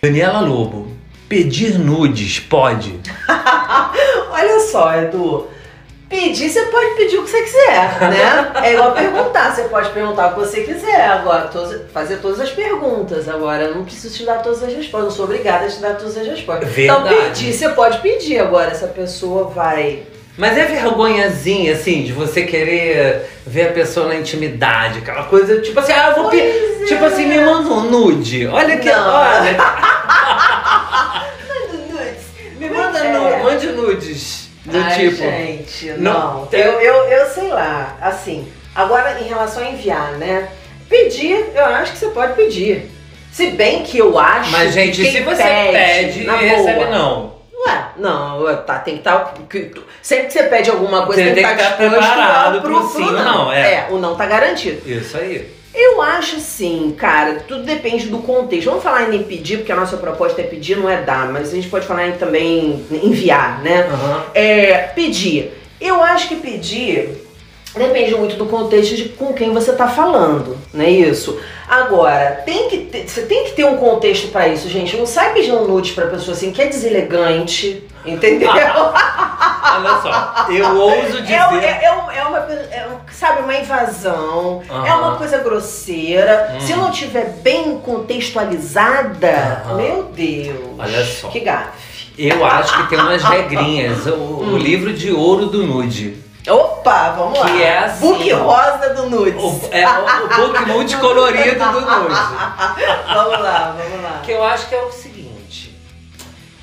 Daniela Lobo, pedir nudes pode? Olha só, Edu. Pedir, você pode pedir o que você quiser, né? É igual perguntar, você pode perguntar o que você quiser, agora, fazer todas as perguntas. Agora, eu não preciso te dar todas as respostas, não sou obrigada a te dar todas as respostas. Então, Verdade. pedir, você pode pedir. Agora, se a pessoa vai. Mas é vergonhazinha, assim, de você querer ver a pessoa na intimidade, aquela coisa, tipo assim, ah, eu vou pedir. Pois é. Tipo assim, me manda um nude. Olha que. Não. Olha, Do Ai, tipo. gente, não, não. Eu, eu, eu sei lá, assim. Agora, em relação a enviar, né? Pedir, eu acho que você pode pedir. Se bem que eu acho Mas, gente, que se você pede, pede na recebe boa, não. Ué, não, tá, tem que estar. sempre que você pede alguma coisa, Você tem que tem que estar estar disposto preparado a- pro sim ou não, é. é, o não tá garantido. Isso aí. Eu acho assim, cara, tudo depende do contexto. Vamos falar em pedir, porque a nossa proposta é pedir, não é dar, mas a gente pode falar em também enviar, né? Aham. É, pedir. Eu acho que pedir depende muito do contexto de com quem você tá falando, não é isso? Agora, tem que ter, você tem que ter um contexto pra isso, gente. Não sai pedindo nude pra pessoa assim que é deselegante, entendeu? Olha só, eu ouso dizer. É, um- é, é é uma, é sabe, uma invasão, é Aham. uma coisa grosseira. Hum. Se não tiver bem contextualizada, Aham. meu Deus. Olha só. Que gafe. Eu acho que tem umas regrinhas. O, Hum. o livro de ouro do nude. Opa, vamos lá. Que é assim, Book rosa do nudes. O, é o, o book multicolorido do nude. vamos lá, vamos lá. Que eu acho que é o seguinte.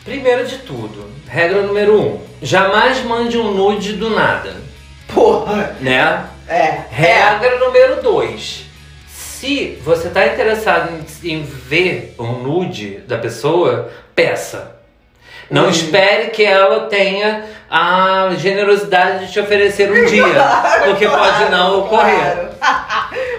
Primeiro de tudo, regra número um. Jamais mande um nude do nada, Porra. né? É. É. Regra número dois. Se você está interessado em, em ver um nude da pessoa, peça. Não Hum. espere que ela tenha a generosidade de te oferecer um dia, porque pode não ocorrer. Claro.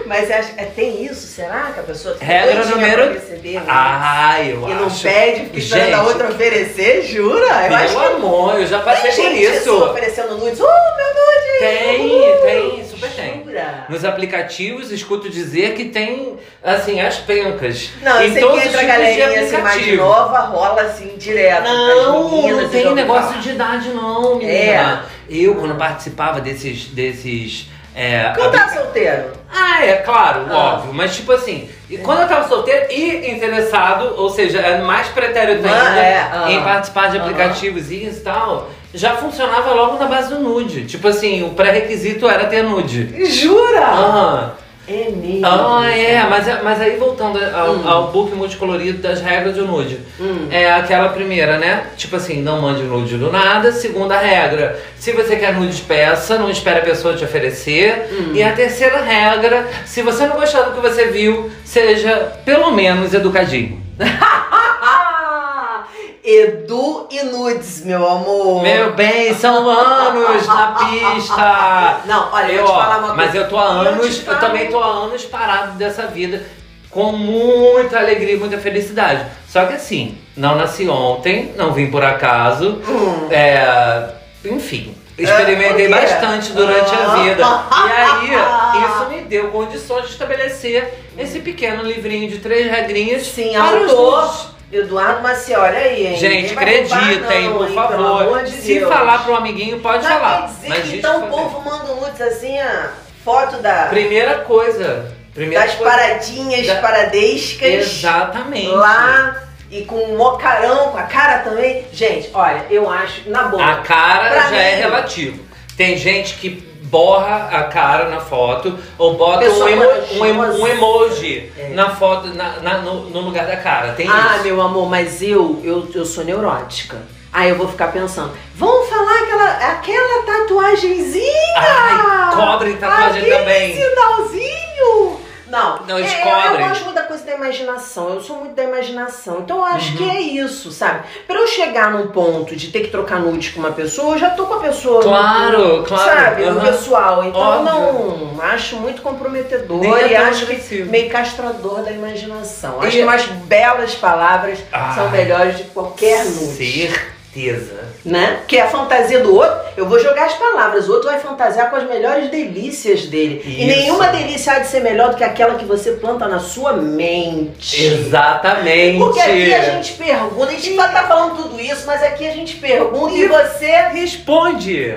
Mas acho- é, tem isso, será que a pessoa tem Regra número- receber, né? Ah, eu E não acho. pede, porque espera da Gente, outra oferecer, jura? Eu acho Meu que amor, eu já passei tem por gente assim isso. oferecendo nudes. Oh, meu nude! Tem, Uh, tem, super tem. Jura? Nos aplicativos, escuto dizer que tem, assim, as pencas. Não, em todos que entra a galerinha assim mais nova, rola assim direto. Não, meninas, não tem ouvi negócio de idade não, menina. É. Eu, quando participava desses, desses é, Quando tá solteiro? Ah, é claro, Ah. óbvio. Mas tipo assim, e quando eu tava solteiro e interessado, ou seja, é mais pretérito Ah, ainda é, ah. em participar de aplicativos e tal, já funcionava logo na base do nude. Tipo assim, o pré-requisito era ter nude. Jura? Aham. É mesmo. Ah, é, mas, mas aí voltando ao, Hum. ao book multicolorido das regras do nude. Hum. É aquela primeira, né? Tipo assim, não mande nude do nada. Segunda regra, se você quer nude, peça, não espere a pessoa te oferecer. Hum. E a terceira regra, se você não gostar do que você viu, seja pelo menos educadinho. Edu e nudes, meu amor. Meu bem, são anos na pista. Não, olha, eu Eu, te falar uma coisa. mas eu tô há Eu anos, eu, falo- também tô há anos parado dessa vida com muita alegria e muita felicidade. Só que assim, não nasci ontem, não vim por acaso. Hum. É, enfim, experimentei É, bastante durante a Ah. vida. E aí, isso me deu condições de estabelecer esse pequeno livrinho de três regrinhas. Sim, para os autor nudes. Eduardo Maciel, olha aí, hein? Gente, acreditem, por hein, favor. de Se Deus. falar pro amiguinho, pode Mas falar. dizer Mas então o povo manda nudes assim, a foto da, Primeira coisa. Primeira das coisa. paradinhas Da- paradescas Exatamente. lá e com um mocarão, com a cara também. Gente, olha, eu acho, na boa. A cara já é mim- relativo. Tem gente que borra a cara na foto ou bota um, emo- um, emo- um emoji É. na foto, na, na- no, no lugar da cara. Tem Ah, isso. meu amor, mas eu, eu, eu sou neurótica. Aí eu vou ficar pensando, vamos falar aquela, aquela tatuagenzinha! Ai, cobre tatuagem Aquele também. sinalzinho! Não, Não, eles é, cobrem. Eu gosto muito da coisa da imaginação, eu sou muito da imaginação. Então eu acho Uhum. que é isso, sabe? Pra eu chegar num ponto de ter que trocar nude com uma pessoa, eu já tô com a pessoa. Claro, claro. Sabe, no aham. pessoal. Então Óbvio. não, acho muito comprometedor Nem é e acho que meio castrador da imaginação. Acho E- que umas belas palavras Ah. são melhores de qualquer nude. certeza. Né? Que é a fantasia do outro. Eu vou jogar as palavras. O outro vai fantasiar com as melhores delícias dele. E Isso. nenhuma delícia há de ser melhor do que aquela que você planta na sua mente. Exatamente. Porque aqui a gente pergunta, a gente tá falando tudo isso, mas aqui a gente pergunta e você responde.